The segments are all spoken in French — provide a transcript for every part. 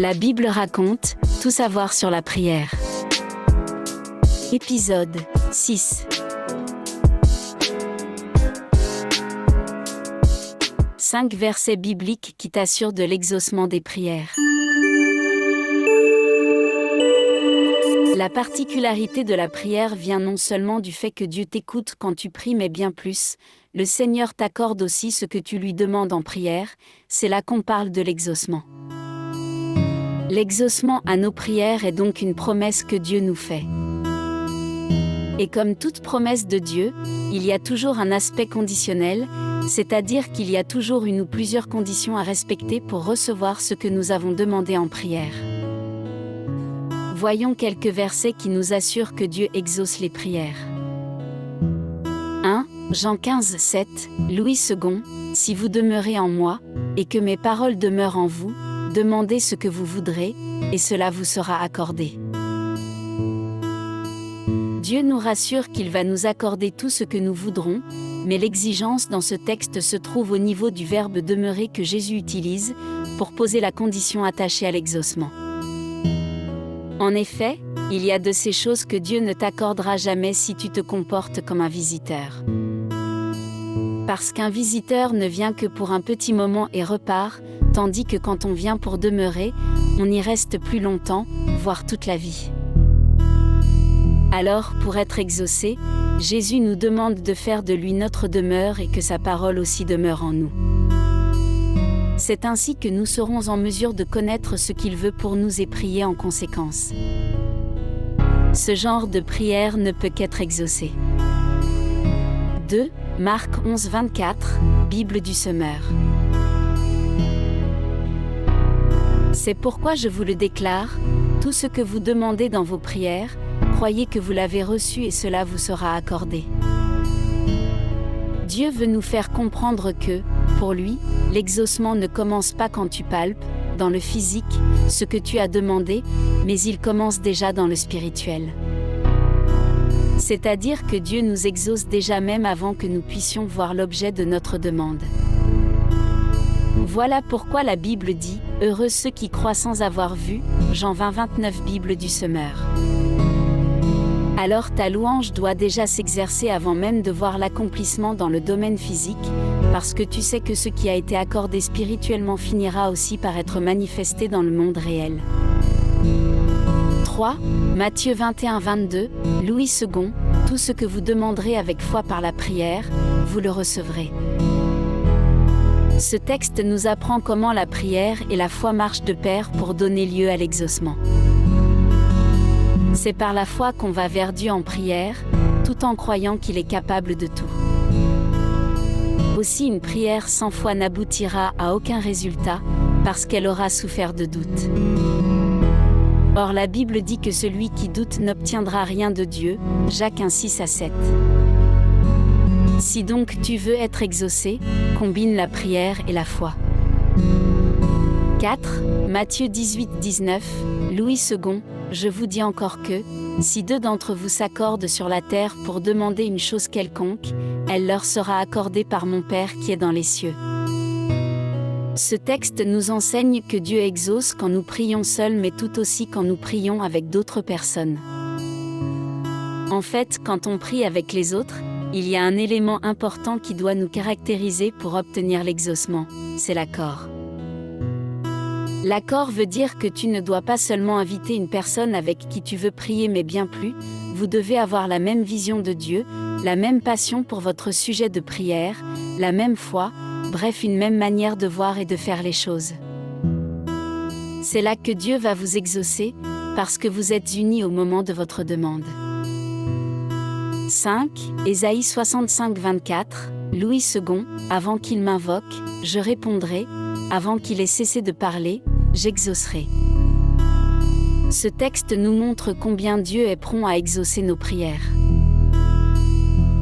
La Bible raconte, tout savoir sur la prière. Épisode 6 Cinq versets bibliques qui t'assurent de l'exaucement des prières. La particularité de la prière vient non seulement du fait que Dieu t'écoute quand tu pries, mais bien plus, le Seigneur t'accorde aussi ce que tu lui demandes en prière, c'est là qu'on parle de l'exaucement. L'exaucement à nos prières est donc une promesse que Dieu nous fait. Et comme toute promesse de Dieu, il y a toujours un aspect conditionnel, c'est-à-dire qu'il y a toujours une ou plusieurs conditions à respecter pour recevoir ce que nous avons demandé en prière. Voyons quelques versets qui nous assurent que Dieu exauce les prières. 1. Jean 15, 7, Louis II, Si vous demeurez en moi, et que mes paroles demeurent en vous, demandez ce que vous voudrez, et cela vous sera accordé. Dieu nous rassure qu'il va nous accorder tout ce que nous voudrons, mais l'exigence dans ce texte se trouve au niveau du verbe demeurer que Jésus utilise, pour poser la condition attachée à l'exaucement. En effet, il y a de ces choses que Dieu ne t'accordera jamais si tu te comportes comme un visiteur. Parce qu'un visiteur ne vient que pour un petit moment et repart, tandis que quand on vient pour demeurer, on y reste plus longtemps, voire toute la vie. Alors, pour être exaucé, Jésus nous demande de faire de lui notre demeure et que sa parole aussi demeure en nous. C'est ainsi que nous serons en mesure de connaître ce qu'il veut pour nous et prier en conséquence. Ce genre de prière ne peut qu'être exaucé. 2. Marc 11, 24, Bible du Semeur. C'est pourquoi je vous le déclare, tout ce que vous demandez dans vos prières, croyez que vous l'avez reçu et cela vous sera accordé. Dieu veut nous faire comprendre que, pour lui, l'exaucement ne commence pas quand tu palpes, dans le physique, ce que tu as demandé, mais il commence déjà dans le spirituel. C'est-à-dire que Dieu nous exauce déjà même avant que nous puissions voir l'objet de notre demande. Voilà pourquoi la Bible dit, Heureux ceux qui croient sans avoir vu, Jean 20 29 Bible du Semeur. Alors ta louange doit déjà s'exercer avant même de voir l'accomplissement dans le domaine physique, parce que tu sais que ce qui a été accordé spirituellement finira aussi par être manifesté dans le monde réel. 3. Matthieu 21 22, Louis II, Tout ce que vous demanderez avec foi par la prière, vous le recevrez. Ce texte nous apprend comment la prière et la foi marchent de pair pour donner lieu à l'exaucement. C'est par la foi qu'on va vers Dieu en prière, tout en croyant qu'il est capable de tout. Aussi une prière sans foi n'aboutira à aucun résultat, parce qu'elle aura souffert de doute. Or la Bible dit que celui qui doute n'obtiendra rien de Dieu, Jacques 1 6 à 7. Si donc tu veux être exaucé, combine la prière et la foi. 4. Matthieu 18, 19, Louis II, je vous dis encore que, si deux d'entre vous s'accordent sur la terre pour demander une chose quelconque, elle leur sera accordée par mon Père qui est dans les cieux. Ce texte nous enseigne que Dieu exauce quand nous prions seuls mais tout aussi quand nous prions avec d'autres personnes. En fait, quand on prie avec les autres, il y a un élément important qui doit nous caractériser pour obtenir l'exaucement, c'est l'accord. L'accord veut dire que tu ne dois pas seulement inviter une personne avec qui tu veux prier mais bien plus, vous devez avoir la même vision de Dieu, la même passion pour votre sujet de prière, la même foi, bref une même manière de voir et de faire les choses. C'est là que Dieu va vous exaucer, parce que vous êtes unis au moment de votre demande. 5. Ésaïe 65 24, Louis II, avant qu'il m'invoque, je répondrai, avant qu'il ait cessé de parler, j'exaucerai. Ce texte nous montre combien Dieu est prompt à exaucer nos prières.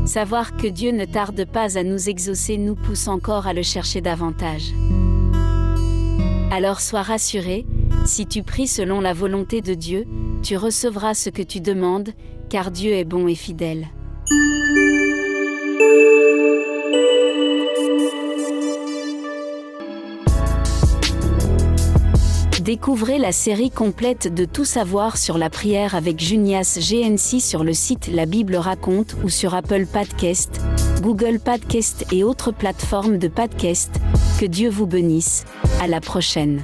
Savoir que Dieu ne tarde pas à nous exaucer nous pousse encore à le chercher davantage. Alors sois rassuré, si tu pries selon la volonté de Dieu, tu recevras ce que tu demandes, car Dieu est bon et fidèle. Découvrez la série complète de Tout savoir sur la prière avec Junias GNC sur le site La Bible raconte ou sur Apple Podcast, Google Podcast et autres plateformes de podcast. Que Dieu vous bénisse. À la prochaine.